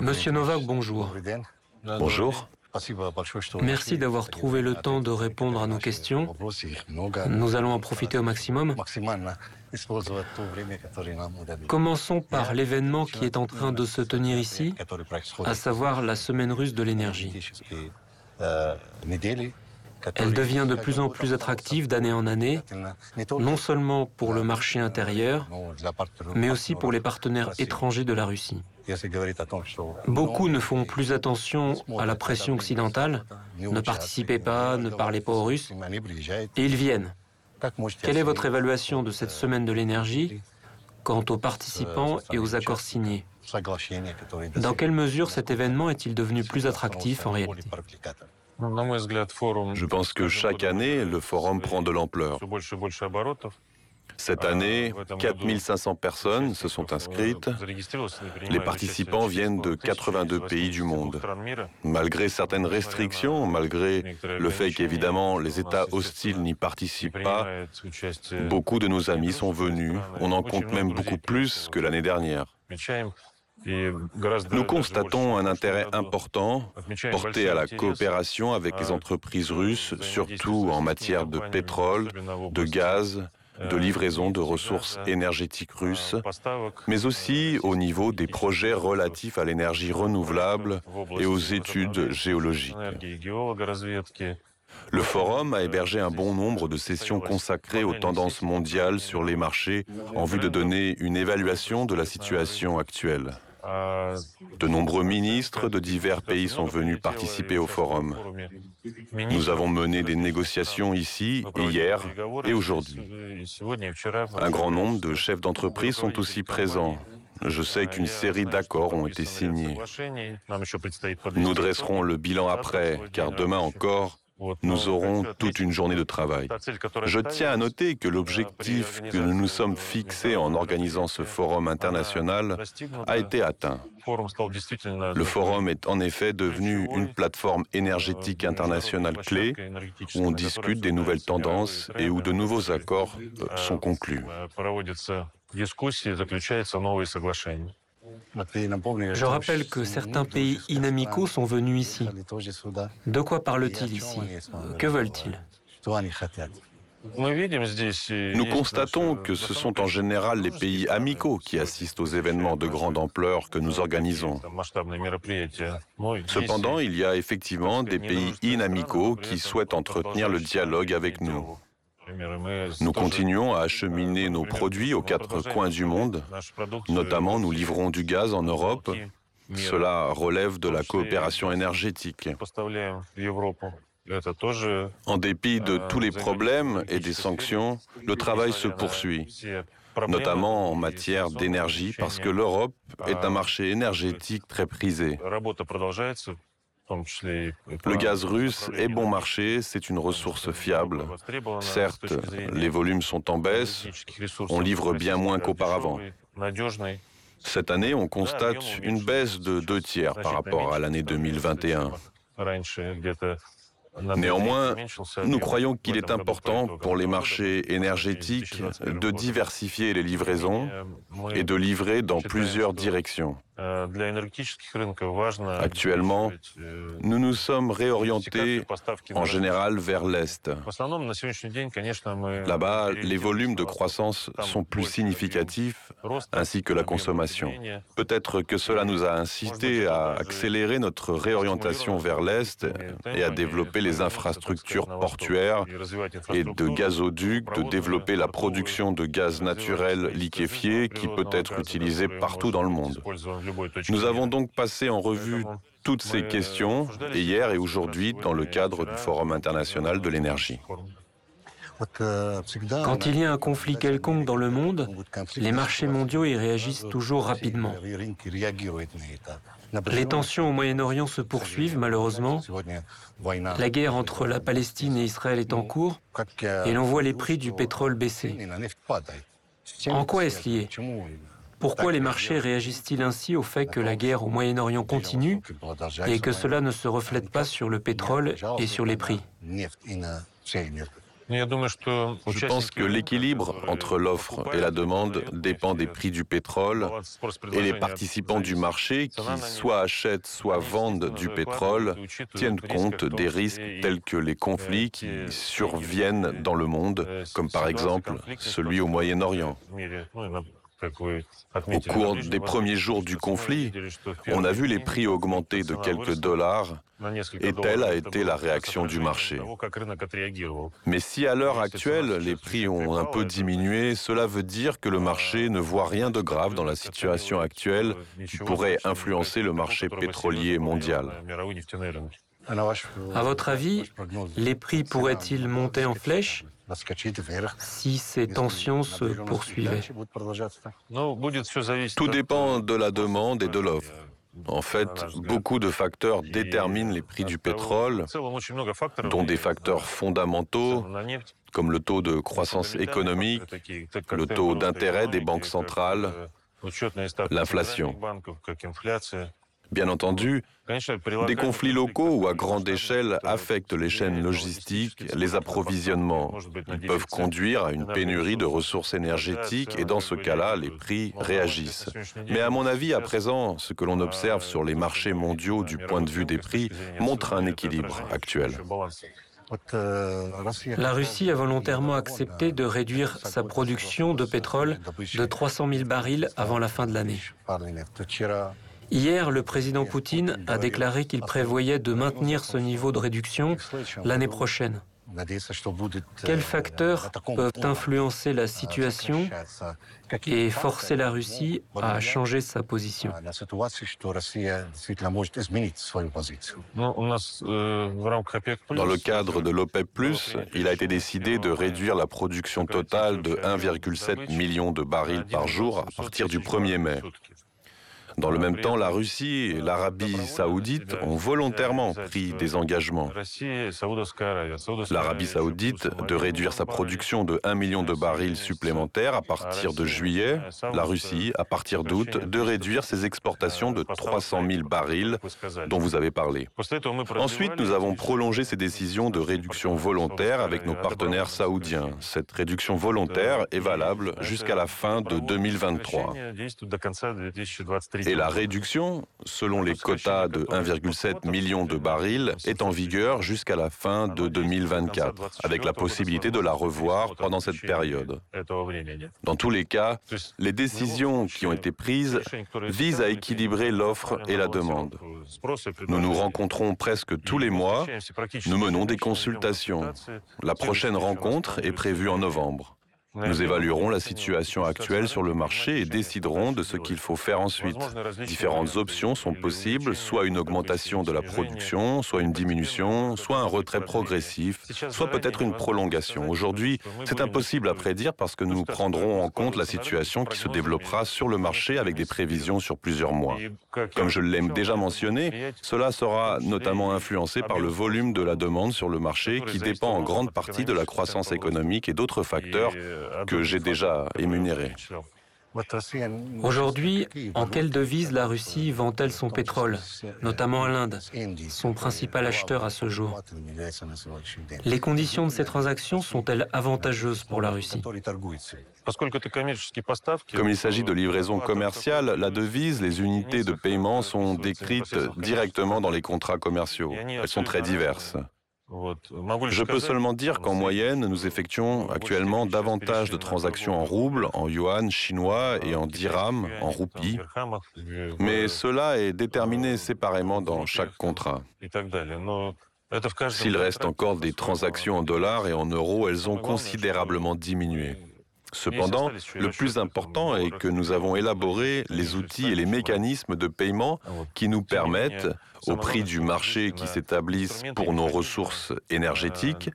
Monsieur Novak, bonjour. Bonjour. Merci d'avoir trouvé le temps de répondre à nos questions. Nous allons en profiter au maximum. Commençons par l'événement qui est en train de se tenir ici, à savoir la semaine russe de l'énergie. Elle devient de plus en plus attractive d'année en année, non seulement pour le marché intérieur, mais aussi pour les partenaires étrangers de la Russie. Beaucoup ne font plus attention à la pression occidentale, ne participez pas, ne parlez pas aux Russes, et ils viennent. Quelle est votre évaluation de cette semaine de l'énergie quant aux participants et aux accords signés? Dans quelle mesure cet événement est-il devenu plus attractif en réalité? Je pense que chaque année, le forum prend de l'ampleur. Cette année, 4500 personnes se sont inscrites. Les participants viennent de 82 pays du monde. Malgré certaines restrictions, malgré le fait qu'évidemment les États hostiles n'y participent pas, beaucoup de nos amis sont venus. On en compte même beaucoup plus que l'année dernière. Nous constatons un intérêt important porté à la coopération avec les entreprises russes, surtout en matière de pétrole, de gaz, de livraison de ressources énergétiques russes, mais aussi au niveau des projets relatifs à l'énergie renouvelable et aux études géologiques. Le forum a hébergé un bon nombre de sessions consacrées aux tendances mondiales sur les marchés en vue de donner une évaluation de la situation actuelle. De nombreux ministres de divers pays sont venus participer au forum. Nous avons mené des négociations ici, hier et aujourd'hui. Un grand nombre de chefs d'entreprise sont aussi présents. Je sais qu'une série d'accords ont été signés. Nous dresserons le bilan après, car demain encore, nous aurons toute une journée de travail. Je tiens à noter que l'objectif que nous nous sommes fixés en organisant ce forum international a été atteint. Le forum est en effet devenu une plateforme énergétique internationale clé où on discute des nouvelles tendances et où de nouveaux accords sont conclus. Je rappelle que certains pays inamicaux sont venus ici. De quoi parlent-ils ici Que veulent-ils nous constatons que ce sont en général les pays amicaux qui assistent aux événements de grande ampleur que nous organisons. Cependant, il y a effectivement des pays inamicaux qui souhaitent entretenir le dialogue avec nous. Nous continuons à acheminer nos produits aux quatre coins du monde. Notamment, nous livrons du gaz en Europe. Cela relève de la coopération énergétique. En dépit de tous les problèmes et des sanctions, le travail se poursuit, notamment en matière d'énergie, parce que l'Europe est un marché énergétique très prisé. Le gaz russe est bon marché, c'est une ressource fiable. Certes, les volumes sont en baisse, on livre bien moins qu'auparavant. Cette année, on constate une baisse de deux tiers par rapport à l'année 2021. Néanmoins, nous croyons qu'il est important pour les marchés énergétiques de diversifier les livraisons et de livrer dans plusieurs directions. Actuellement, nous nous sommes réorientés en général vers l'Est. Là-bas, les volumes de croissance sont plus significatifs, ainsi que la consommation. Peut-être que cela nous a incité à accélérer notre réorientation vers l'Est et à développer les infrastructures portuaires et de gazoducs, de développer la production de gaz naturel liquéfié qui peut être utilisé partout dans le monde. Nous avons donc passé en revue toutes ces questions, hier et aujourd'hui, dans le cadre du Forum international de l'énergie. Quand il y a un conflit quelconque dans le monde, les marchés mondiaux y réagissent toujours rapidement. Les tensions au Moyen-Orient se poursuivent malheureusement. La guerre entre la Palestine et Israël est en cours et l'on voit les prix du pétrole baisser. En quoi est-ce lié? Pourquoi les marchés réagissent-ils ainsi au fait que la guerre au Moyen-Orient continue et que cela ne se reflète pas sur le pétrole et sur les prix Je pense que l'équilibre entre l'offre et la demande dépend des prix du pétrole et les participants du marché qui soit achètent, soit vendent du pétrole tiennent compte des risques tels que les conflits qui surviennent dans le monde, comme par exemple celui au Moyen-Orient. Au cours des premiers jours du conflit, on a vu les prix augmenter de quelques dollars et telle a été la réaction du marché. Mais si à l'heure actuelle les prix ont un peu diminué, cela veut dire que le marché ne voit rien de grave dans la situation actuelle qui pourrait influencer le marché pétrolier mondial. À votre avis, les prix pourraient-ils monter en flèche si ces tensions se poursuivaient. Tout dépend de la demande et de l'offre. En fait, beaucoup de facteurs déterminent les prix du pétrole, dont des facteurs fondamentaux comme le taux de croissance économique, le taux d'intérêt des banques centrales, l'inflation. Bien entendu, des conflits locaux ou à grande échelle affectent les chaînes logistiques, les approvisionnements. Ils peuvent conduire à une pénurie de ressources énergétiques et dans ce cas-là, les prix réagissent. Mais à mon avis, à présent, ce que l'on observe sur les marchés mondiaux du point de vue des prix montre un équilibre actuel. La Russie a volontairement accepté de réduire sa production de pétrole de 300 000 barils avant la fin de l'année. Hier, le président Poutine a déclaré qu'il prévoyait de maintenir ce niveau de réduction l'année prochaine. Quels facteurs peuvent influencer la situation et forcer la Russie à changer sa position? Dans le cadre de l'OPEP, il a été décidé de réduire la production totale de 1,7 million de barils par jour à partir du 1er mai. Dans le même temps, la Russie et l'Arabie saoudite ont volontairement pris des engagements. L'Arabie saoudite de réduire sa production de 1 million de barils supplémentaires à partir de juillet, la Russie, à partir d'août, de réduire ses exportations de 300 000 barils dont vous avez parlé. Ensuite, nous avons prolongé ces décisions de réduction volontaire avec nos partenaires saoudiens. Cette réduction volontaire est valable jusqu'à la fin de 2023. Et la réduction, selon les quotas de 1,7 million de barils, est en vigueur jusqu'à la fin de 2024, avec la possibilité de la revoir pendant cette période. Dans tous les cas, les décisions qui ont été prises visent à équilibrer l'offre et la demande. Nous nous rencontrons presque tous les mois, nous menons des consultations. La prochaine rencontre est prévue en novembre. Nous évaluerons la situation actuelle sur le marché et déciderons de ce qu'il faut faire ensuite. Différentes options sont possibles, soit une augmentation de la production, soit une diminution, soit un retrait progressif, soit peut-être une prolongation. Aujourd'hui, c'est impossible à prédire parce que nous prendrons en compte la situation qui se développera sur le marché avec des prévisions sur plusieurs mois. Comme je l'ai déjà mentionné, cela sera notamment influencé par le volume de la demande sur le marché qui dépend en grande partie de la croissance économique et d'autres facteurs que j'ai déjà émunéré. Aujourd'hui, en quelle devise la Russie vend-elle son pétrole, notamment à l'Inde, son principal acheteur à ce jour? Les conditions de ces transactions sont-elles avantageuses pour la Russie? Comme il s'agit de livraison commerciale, la devise, les unités de paiement sont décrites directement dans les contrats commerciaux. Elles sont très diverses. Je peux seulement dire qu'en moyenne, nous effectuons actuellement davantage de transactions en roubles, en yuan chinois et en dirham, en roupies. Mais cela est déterminé séparément dans chaque contrat. S'il reste encore des transactions en dollars et en euros, elles ont considérablement diminué. Cependant, le plus important est que nous avons élaboré les outils et les mécanismes de paiement qui nous permettent, au prix du marché qui s'établissent pour nos ressources énergétiques,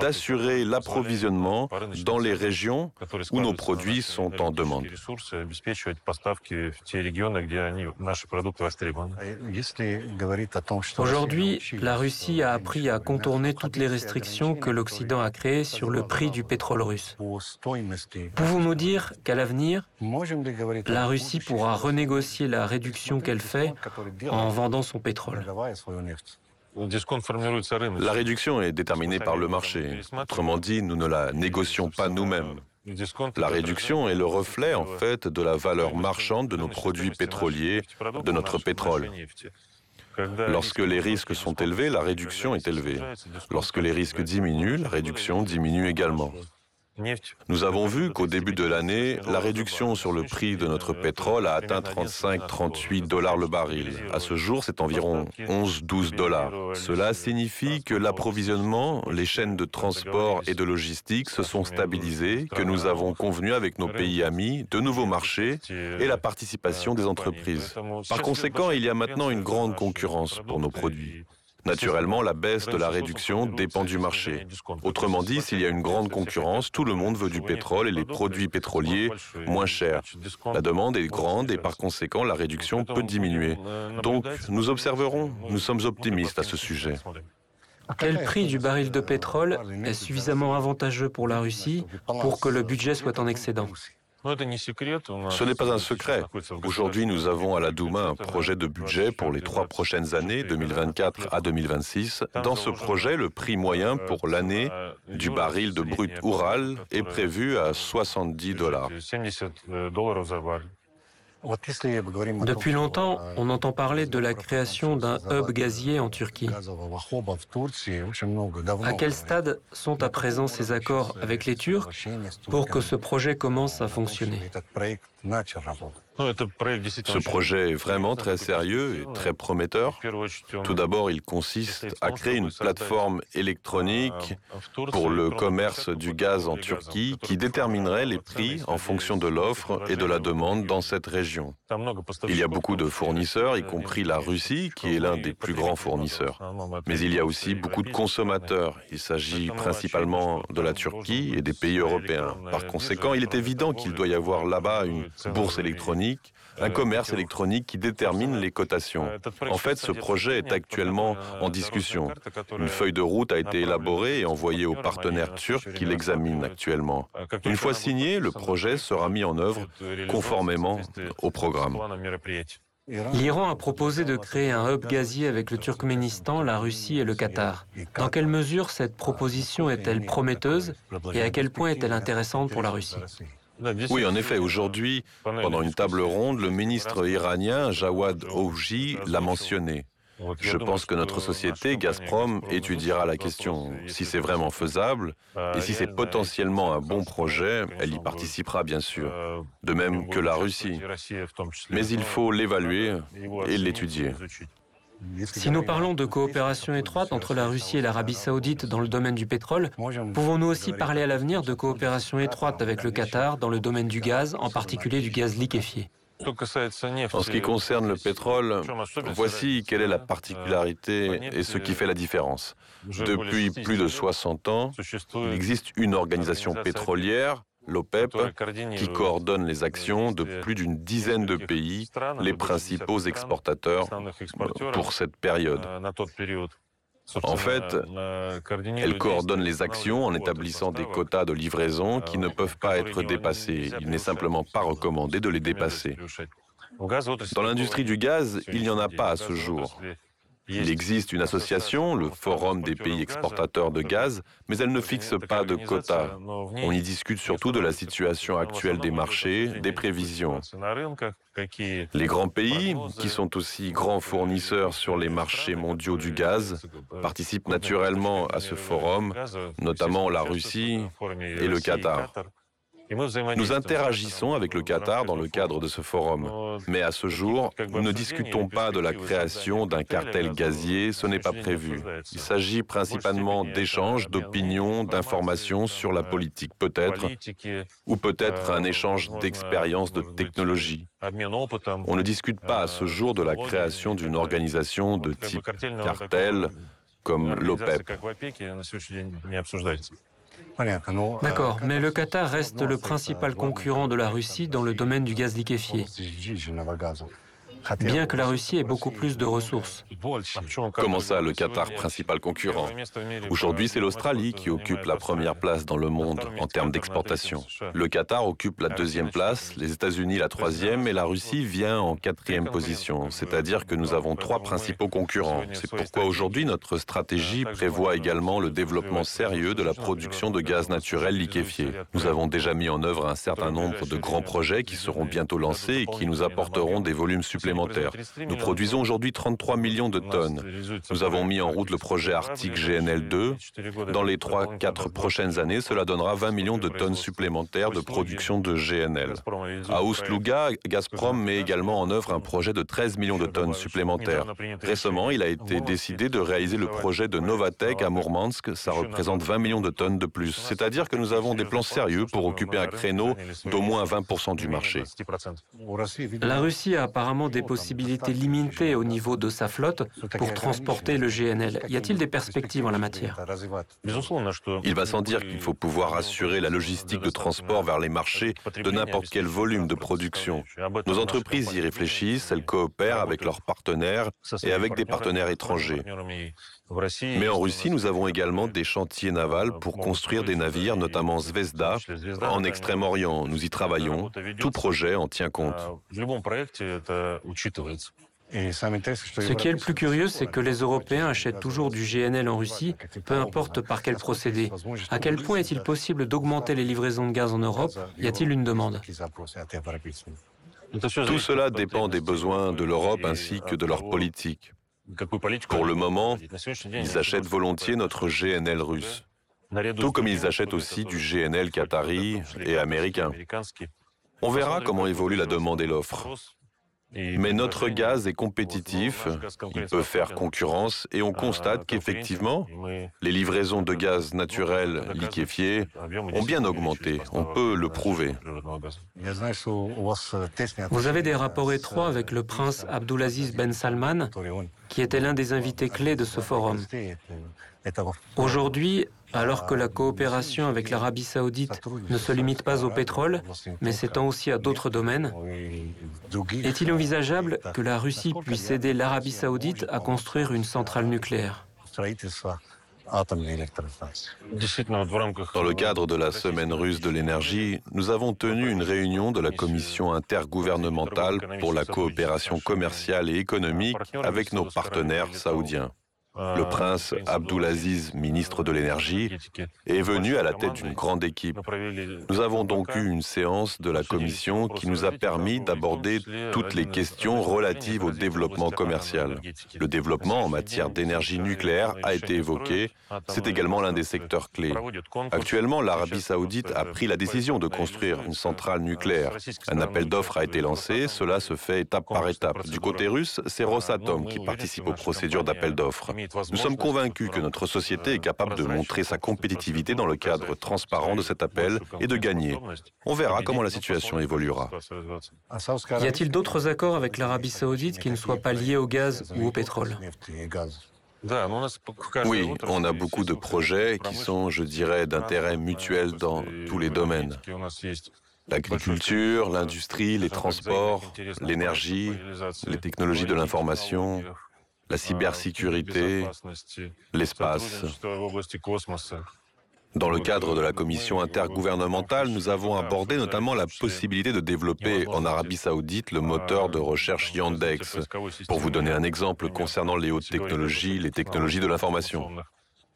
d'assurer l'approvisionnement dans les régions où nos produits sont en demande. Aujourd'hui, la Russie a appris à contourner toutes les restrictions que l'Occident a créées sur le prix du pétrole russe. Pouvons-nous dire qu'à l'avenir, la Russie pourra renégocier la réduction qu'elle fait en vendant son pétrole La réduction est déterminée par le marché. Autrement dit, nous ne la négocions pas nous-mêmes. La réduction est le reflet, en fait, de la valeur marchande de nos produits pétroliers, de notre pétrole. Lorsque les risques sont élevés, la réduction est élevée. Lorsque les risques diminuent, la réduction diminue également. Nous avons vu qu'au début de l'année, la réduction sur le prix de notre pétrole a atteint 35-38 dollars le baril. À ce jour, c'est environ 11-12 dollars. Cela signifie que l'approvisionnement, les chaînes de transport et de logistique se sont stabilisées, que nous avons convenu avec nos pays amis de nouveaux marchés et la participation des entreprises. Par conséquent, il y a maintenant une grande concurrence pour nos produits. Naturellement, la baisse de la réduction dépend du marché. Autrement dit, s'il y a une grande concurrence, tout le monde veut du pétrole et les produits pétroliers moins chers. La demande est grande et par conséquent, la réduction peut diminuer. Donc, nous observerons. Nous sommes optimistes à ce sujet. Quel prix du baril de pétrole est suffisamment avantageux pour la Russie pour que le budget soit en excédent? Ce n'est pas un secret. Aujourd'hui, nous avons à la Douma un projet de budget pour les trois prochaines années, 2024 à 2026. Dans ce projet, le prix moyen pour l'année du baril de brut Oural est prévu à 70 dollars. Depuis longtemps, on entend parler de la création d'un hub gazier en Turquie. À quel stade sont à présent ces accords avec les Turcs pour que ce projet commence à fonctionner? Ce projet est vraiment très sérieux et très prometteur. Tout d'abord, il consiste à créer une plateforme électronique pour le commerce du gaz en Turquie qui déterminerait les prix en fonction de l'offre et de la demande dans cette région. Il y a beaucoup de fournisseurs, y compris la Russie, qui est l'un des plus grands fournisseurs. Mais il y a aussi beaucoup de consommateurs. Il s'agit principalement de la Turquie et des pays européens. Par conséquent, il est évident qu'il doit y avoir là-bas une bourse électronique, un commerce électronique qui détermine les cotations. En fait, ce projet est actuellement en discussion. Une feuille de route a été élaborée et envoyée aux partenaires turcs qui l'examinent actuellement. Une fois signé, le projet sera mis en œuvre conformément au programme. L'Iran a proposé de créer un hub gazier avec le Turkménistan, la Russie et le Qatar. Dans quelle mesure cette proposition est-elle prometteuse et à quel point est-elle intéressante pour la Russie? Oui, en effet, aujourd'hui, pendant une table ronde, le ministre iranien Jawad Ouji l'a mentionné. Je pense que notre société, Gazprom, étudiera la question. Si c'est vraiment faisable et si c'est potentiellement un bon projet, elle y participera bien sûr, de même que la Russie. Mais il faut l'évaluer et l'étudier. Si nous parlons de coopération étroite entre la Russie et l'Arabie saoudite dans le domaine du pétrole, pouvons-nous aussi parler à l'avenir de coopération étroite avec le Qatar dans le domaine du gaz, en particulier du gaz liquéfié. En ce qui concerne le pétrole, voici quelle est la particularité et ce qui fait la différence. Depuis plus de 60 ans, il existe une organisation pétrolière l'OPEP, qui coordonne les actions de plus d'une dizaine de pays, les principaux exportateurs pour cette période. En fait, elle coordonne les actions en établissant des quotas de livraison qui ne peuvent pas être dépassés. Il n'est simplement pas recommandé de les dépasser. Dans l'industrie du gaz, il n'y en a pas à ce jour. Il existe une association, le Forum des pays exportateurs de gaz, mais elle ne fixe pas de quotas. On y discute surtout de la situation actuelle des marchés, des prévisions. Les grands pays, qui sont aussi grands fournisseurs sur les marchés mondiaux du gaz, participent naturellement à ce forum, notamment la Russie et le Qatar. Nous interagissons avec le Qatar dans le cadre de ce forum. Mais à ce jour, nous ne discutons pas de la création d'un cartel gazier, ce n'est pas prévu. Il s'agit principalement d'échanges, d'opinions, d'informations sur la politique peut-être, ou peut-être un échange d'expériences, de technologies. On ne discute pas à ce jour de la création d'une organisation de type cartel comme l'OPEP. D'accord, mais le Qatar reste le principal concurrent de la Russie dans le domaine du gaz liquéfié. Bien que la Russie ait beaucoup plus de ressources. Comment ça, le Qatar, principal concurrent? Aujourd'hui, c'est l'Australie qui occupe la première place dans le monde en termes d'exportation. Le Qatar occupe la deuxième place, les États-Unis la troisième et la Russie vient en quatrième position. C'est-à-dire que nous avons trois principaux concurrents. C'est pourquoi aujourd'hui notre stratégie prévoit également le développement sérieux de la production de gaz naturel liquéfié. Nous avons déjà mis en œuvre un certain nombre de grands projets qui seront bientôt lancés et qui nous apporteront des volumes supplémentaires. Nous produisons aujourd'hui 33 millions de tonnes. Nous avons mis en route le projet Arctique GNL2. Dans les 3-4 prochaines années, cela donnera 20 millions de tonnes supplémentaires de production de GNL. À Oustluga, Gazprom met également en œuvre un projet de 13 millions de tonnes supplémentaires. Récemment, il a été décidé de réaliser le projet de Novatec à Mourmansk. Ça représente 20 millions de tonnes de plus. C'est-à-dire que nous avons des plans sérieux pour occuper un créneau d'au moins 20% du marché. La Russie a apparemment des possibilités limitées au niveau de sa flotte pour transporter le GNL. Y a-t-il des perspectives en la matière Il va sans dire qu'il faut pouvoir assurer la logistique de transport vers les marchés de n'importe quel volume de production. Nos entreprises y réfléchissent, elles coopèrent avec leurs partenaires et avec des partenaires étrangers. Mais en Russie, nous avons également des chantiers navals pour construire des navires, notamment Zvezda, en Extrême-Orient. Nous y travaillons. Tout projet en tient compte. Ce qui est le plus curieux, c'est que les Européens achètent toujours du GNL en Russie, peu importe par quel procédé. À quel point est-il possible d'augmenter les livraisons de gaz en Europe? Y a-t-il une demande? Tout cela dépend des besoins de l'Europe ainsi que de leur politique. Pour le moment, ils achètent volontiers notre GNL russe, tout comme ils achètent aussi du GNL qatari et américain. On verra comment évolue la demande et l'offre. Mais notre gaz est compétitif, il peut faire concurrence et on constate qu'effectivement, les livraisons de gaz naturel liquéfié ont bien augmenté. On peut le prouver. Vous avez des rapports étroits avec le prince Abdulaziz Ben Salman, qui était l'un des invités clés de ce forum. Aujourd'hui, alors que la coopération avec l'Arabie saoudite ne se limite pas au pétrole, mais s'étend aussi à d'autres domaines, est-il envisageable que la Russie puisse aider l'Arabie saoudite à construire une centrale nucléaire? Dans le cadre de la Semaine russe de l'énergie, nous avons tenu une réunion de la Commission intergouvernementale pour la coopération commerciale et économique avec nos partenaires saoudiens. Le prince Abdulaziz, ministre de l'Énergie, est venu à la tête d'une grande équipe. Nous avons donc eu une séance de la commission qui nous a permis d'aborder toutes les questions relatives au développement commercial. Le développement en matière d'énergie nucléaire a été évoqué. C'est également l'un des secteurs clés. Actuellement, l'Arabie saoudite a pris la décision de construire une centrale nucléaire. Un appel d'offres a été lancé. Cela se fait étape par étape. Du côté russe, c'est Rosatom qui participe aux procédures d'appel d'offres. Nous sommes convaincus que notre société est capable de montrer sa compétitivité dans le cadre transparent de cet appel et de gagner. On verra comment la situation évoluera. Y a-t-il d'autres accords avec l'Arabie saoudite qui ne soient pas liés au gaz ou au pétrole oui, on a beaucoup de projets qui sont, je dirais, d'intérêt mutuel dans tous les domaines. L'agriculture, l'industrie, les transports, l'énergie, les technologies de l'information, la cybersécurité, l'espace. Dans le cadre de la commission intergouvernementale, nous avons abordé notamment la possibilité de développer en Arabie saoudite le moteur de recherche Yandex. Pour vous donner un exemple concernant les hautes technologies, les technologies de l'information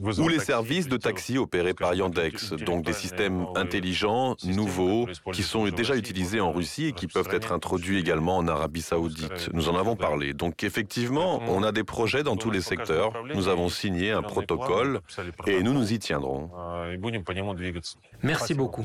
ou les services de taxi opérés par Yandex, donc des systèmes intelligents, nouveaux, qui sont déjà utilisés en Russie et qui peuvent être introduits également en Arabie saoudite. Nous en avons parlé. Donc effectivement, on a des projets dans tous les secteurs. Nous avons signé un protocole et nous nous y tiendrons. Merci beaucoup.